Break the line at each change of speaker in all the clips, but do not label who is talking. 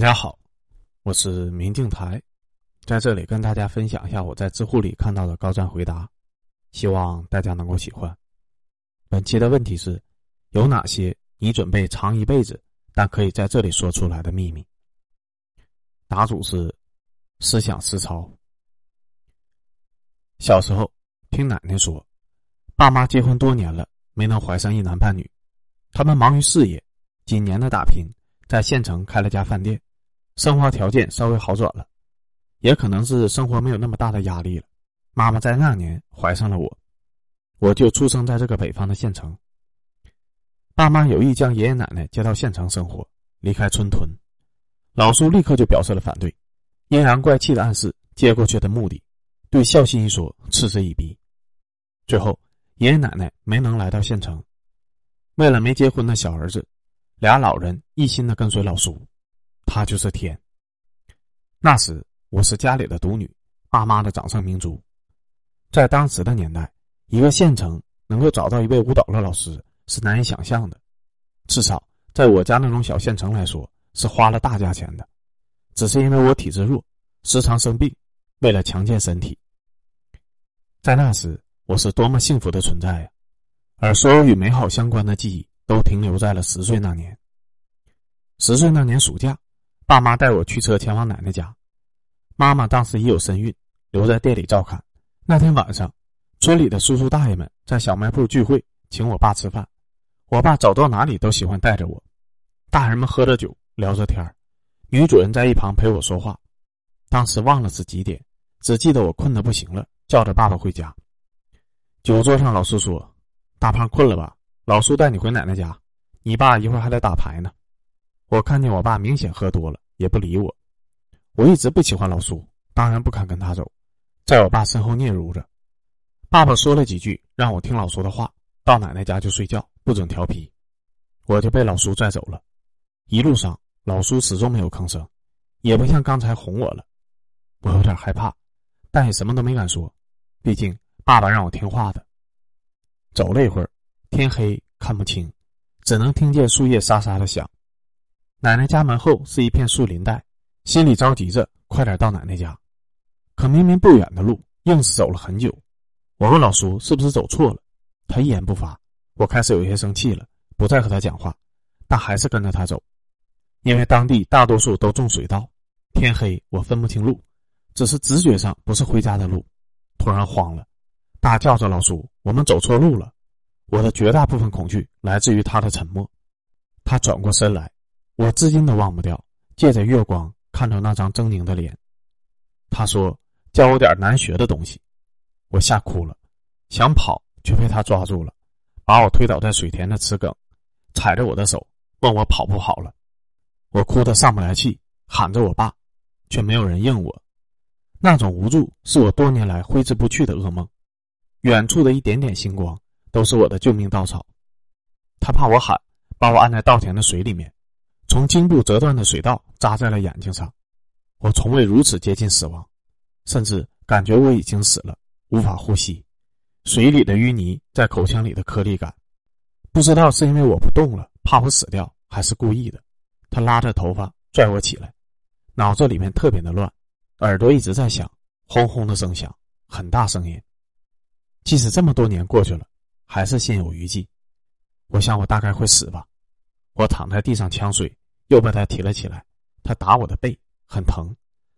大家好，我是明镜台，在这里跟大家分享一下我在知乎里看到的高赞回答，希望大家能够喜欢。本期的问题是：有哪些你准备藏一辈子，但可以在这里说出来的秘密？答主是思想思潮。小时候听奶奶说，爸妈结婚多年了，没能怀上一男半女，他们忙于事业，几年的打拼。在县城开了家饭店，生活条件稍微好转了，也可能是生活没有那么大的压力了。妈妈在那年怀上了我，我就出生在这个北方的县城。爸妈有意将爷爷奶奶接到县城生活，离开村屯。老叔立刻就表示了反对，阴阳怪气的暗示接过去的目的，对孝心一说嗤之以鼻。最后，爷爷奶奶没能来到县城，为了没结婚的小儿子。俩老人一心的跟随老叔，他就是天。那时我是家里的独女，爸妈的掌上明珠。在当时的年代，一个县城能够找到一位舞蹈的老师是难以想象的，至少在我家那种小县城来说，是花了大价钱的。只是因为我体质弱，时常生病，为了强健身体，在那时我是多么幸福的存在呀！而所有与美好相关的记忆。都停留在了十岁那年。十岁那年暑假，爸妈带我驱车前往奶奶家。妈妈当时已有身孕，留在店里照看。那天晚上，村里的叔叔大爷们在小卖部聚会，请我爸吃饭。我爸走到哪里都喜欢带着我。大人们喝着酒，聊着天女主人在一旁陪我说话。当时忘了是几点，只记得我困得不行了，叫着爸爸回家。酒桌上，老叔说：“大胖困了吧？”老叔带你回奶奶家，你爸一会儿还得打牌呢。我看见我爸明显喝多了，也不理我。我一直不喜欢老叔，当然不肯跟他走，在我爸身后嗫嚅着。爸爸说了几句，让我听老叔的话，到奶奶家就睡觉，不准调皮。我就被老叔拽走了。一路上，老叔始终没有吭声，也不像刚才哄我了。我有点害怕，但也什么都没敢说，毕竟爸爸让我听话的。走了一会儿。天黑看不清，只能听见树叶沙沙的响。奶奶家门后是一片树林带，心里着急着快点到奶奶家。可明明不远的路，硬是走了很久。我问老叔是不是走错了，他一言不发。我开始有些生气了，不再和他讲话，但还是跟着他走。因为当地大多数都种水稻，天黑我分不清路，只是直觉上不是回家的路。突然慌了，大叫着：“老叔，我们走错路了！”我的绝大部分恐惧来自于他的沉默。他转过身来，我至今都忘不掉。借着月光，看到那张狰狞的脸。他说：“教我点难学的东西。”我吓哭了，想跑却被他抓住了，把我推倒在水田的池埂，踩着我的手问我跑不跑了。我哭得上不来气，喊着我爸，却没有人应我。那种无助是我多年来挥之不去的噩梦。远处的一点点星光。都是我的救命稻草。他怕我喊，把我按在稻田的水里面，从颈部折断的水稻扎在了眼睛上。我从未如此接近死亡，甚至感觉我已经死了，无法呼吸。水里的淤泥在口腔里的颗粒感，不知道是因为我不动了，怕我死掉，还是故意的。他拉着头发拽我起来，脑子里面特别的乱，耳朵一直在响，轰轰的声响，很大声音。即使这么多年过去了。还是心有余悸，我想我大概会死吧。我躺在地上呛水，又被他提了起来。他打我的背，很疼，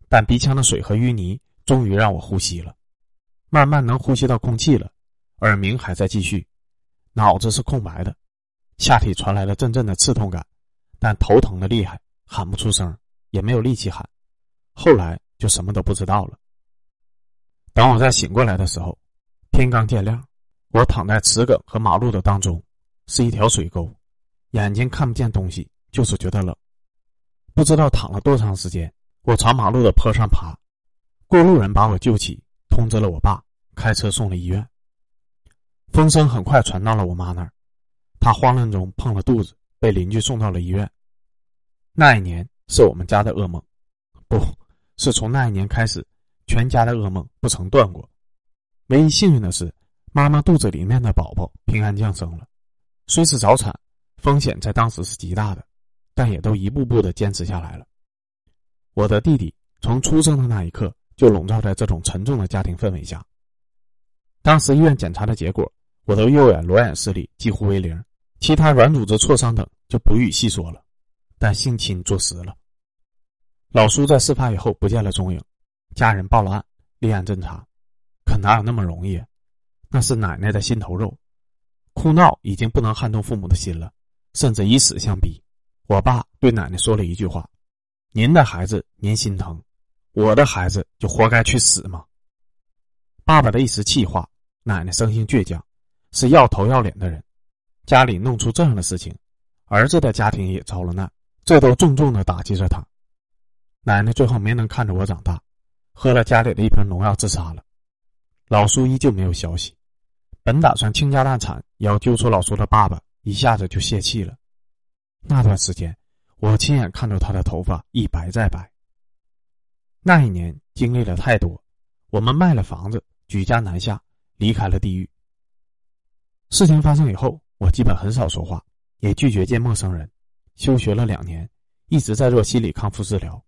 但鼻腔的水和淤泥终于让我呼吸了，慢慢能呼吸到空气了。耳鸣还在继续，脑子是空白的，下体传来了阵阵的刺痛感，但头疼的厉害，喊不出声，也没有力气喊。后来就什么都不知道了。等我再醒过来的时候，天刚渐亮。我躺在池埂和马路的当中，是一条水沟，眼睛看不见东西，就是觉得冷。不知道躺了。多长时间，我朝马路的坡上爬，过路人把我救起，通知了。我爸，开车送了。医院。风声很快传到了。我妈那儿，她慌乱中碰了。肚子，被邻居送到了。医院。那一年是我们家的噩梦，不是从那一年开始，全家的噩梦不曾断过。唯一幸运的是。妈妈肚子里面的宝宝平安降生了，虽是早产，风险在当时是极大的，但也都一步步的坚持下来了。我的弟弟从出生的那一刻就笼罩在这种沉重的家庭氛围下。当时医院检查的结果，我的右眼裸眼视力几乎为零，其他软组织挫伤等就不予细说了。但性侵坐实了。老苏在事发以后不见了踪影，家人报了案，立案侦查，可哪有那么容易？那是奶奶的心头肉，哭闹已经不能撼动父母的心了，甚至以死相逼。我爸对奶奶说了一句话：“您的孩子您心疼，我的孩子就活该去死吗？”爸爸的一时气话，奶奶生性倔强，是要头要脸的人，家里弄出这样的事情，儿子的家庭也遭了难。这都重重的打击着他，奶奶最后没能看着我长大，喝了家里的一瓶农药自杀了。老叔依旧没有消息，本打算倾家荡产也要揪出老叔的爸爸，一下子就泄气了。那段时间，我亲眼看到他的头发一白再白。那一年经历了太多，我们卖了房子，举家南下，离开了地狱。事情发生以后，我基本很少说话，也拒绝见陌生人。休学了两年，一直在做心理康复治疗，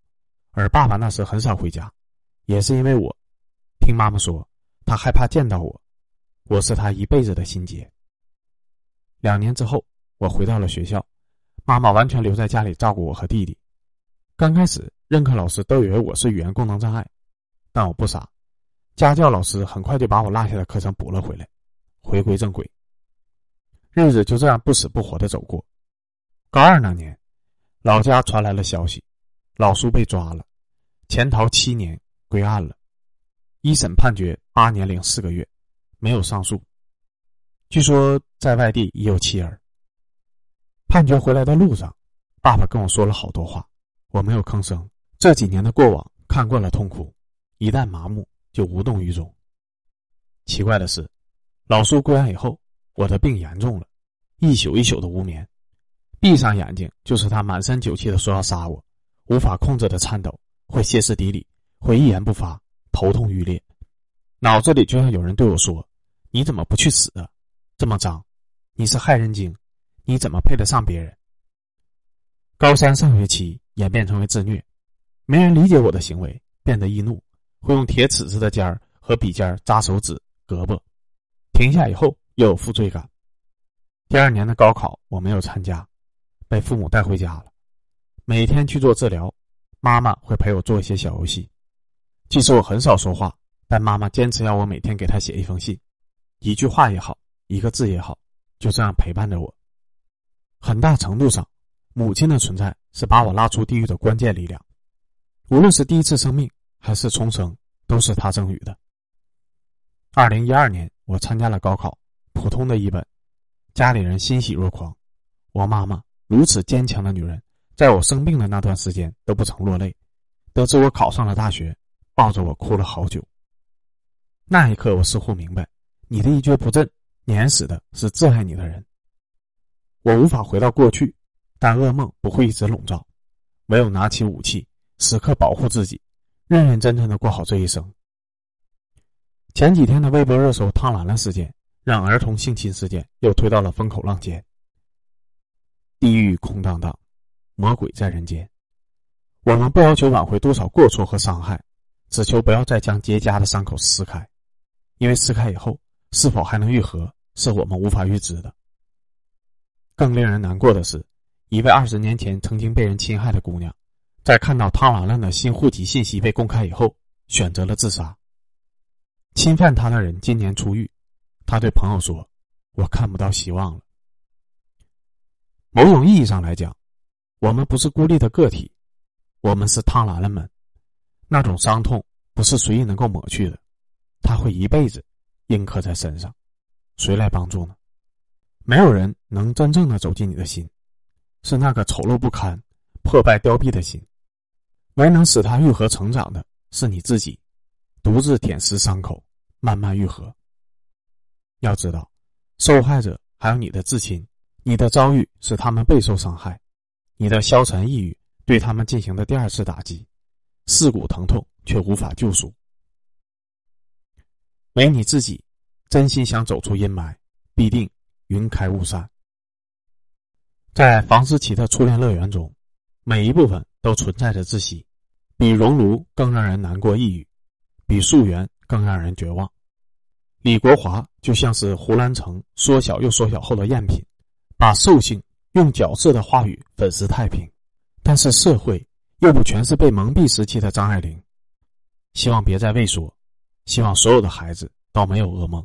而爸爸那时很少回家，也是因为我。听妈妈说，他害怕见到我，我是他一辈子的心结。两年之后，我回到了学校，妈妈完全留在家里照顾我和弟弟。刚开始，任课老师都以为我是语言功能障碍，但我不傻，家教老师很快就把我落下的课程补了回来，回归正轨。日子就这样不死不活的走过。高二那年，老家传来了消息，老苏被抓了，潜逃七年归案了，一审判决八年零四个月，没有上诉。据说在外地已有妻儿。判决回来的路上，爸爸跟我说了好多话，我没有吭声。这几年的过往，看惯了痛苦，一旦麻木就无动于衷。奇怪的是，老叔归案以后，我的病严重了，一宿一宿的无眠。闭上眼睛，就是他满身酒气的说要杀我，无法控制的颤抖，会歇斯底里，会一言不发，头痛欲裂，脑子里就像有人对我说：“你怎么不去死啊？这么脏，你是害人精，你怎么配得上别人？”高三上学期演变成为自虐，没人理解我的行为，变得易怒，会用铁尺子的尖儿和笔尖扎手指、胳膊，停下以后又有负罪感。第二年的高考我没有参加。被父母带回家了，每天去做治疗，妈妈会陪我做一些小游戏。即使我很少说话，但妈妈坚持要我每天给她写一封信，一句话也好，一个字也好，就这样陪伴着我。很大程度上，母亲的存在是把我拉出地狱的关键力量。无论是第一次生命还是重生，都是她赠予的。二零一二年，我参加了高考，普通的一本，家里人欣喜若狂，我妈妈。如此坚强的女人，在我生病的那段时间都不曾落泪。得知我考上了大学，抱着我哭了好久。那一刻，我似乎明白，你的一蹶不振，碾死的是挚爱你的人。我无法回到过去，但噩梦不会一直笼罩。唯有拿起武器，时刻保护自己，认认真真的过好这一生。前几天的微博热搜“汤兰兰事件”，让儿童性侵事件又推到了风口浪尖。地狱空荡荡，魔鬼在人间。我们不要求挽回多少过错和伤害，只求不要再将结痂的伤口撕开，因为撕开以后是否还能愈合，是我们无法预知的。更令人难过的是，一位二十年前曾经被人侵害的姑娘，在看到汤兰兰的新户籍信息被公开以后，选择了自杀。侵犯她的人今年出狱，她对朋友说：“我看不到希望了。”某种意义上来讲，我们不是孤立的个体，我们是汤兰兰们。那种伤痛不是随意能够抹去的，它会一辈子印刻在身上。谁来帮助呢？没有人能真正的走进你的心，是那个丑陋不堪、破败凋敝的心。唯能使它愈合成长的是你自己，独自舔舐伤口，慢慢愈合。要知道，受害者还有你的至亲。你的遭遇使他们备受伤害，你的消沉抑郁对他们进行的第二次打击，刺骨疼痛却无法救赎。唯你自己真心想走出阴霾，必定云开雾散。在房思琪的初恋乐园中，每一部分都存在着窒息，比熔炉更让人难过抑郁，比溯源更让人绝望。李国华就像是胡兰成缩小又缩小后的赝品，把兽性用角色的话语粉饰太平。但是社会又不全是被蒙蔽时期的张爱玲。希望别再畏缩，希望所有的孩子都没有噩梦。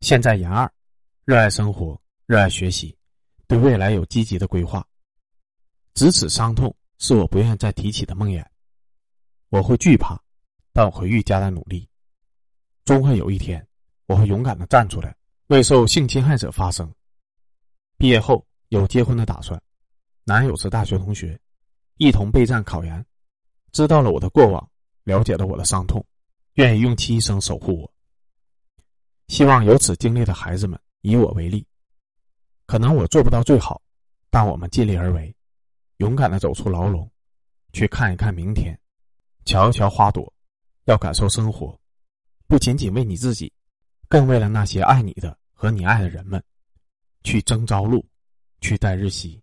现在研二，热爱生活，热爱学习，对未来有积极的规划。咫尺伤痛是我不愿再提起的梦魇。我会惧怕，但我会愈加的努力。终会有一天，我会勇敢的站出来，为受性侵害者发声。毕业后有结婚的打算，男友是大学同学，一同备战考研，知道了我的过往，了解了我的伤痛，愿意用其一生守护我。希望有此经历的孩子们以我为例，可能我做不到最好，但我们尽力而为，勇敢的走出牢笼，去看一看明天，瞧一瞧花朵，要感受生活，不仅仅为你自己，更为了那些爱你的和你爱的人们，去征朝露，去待日晞。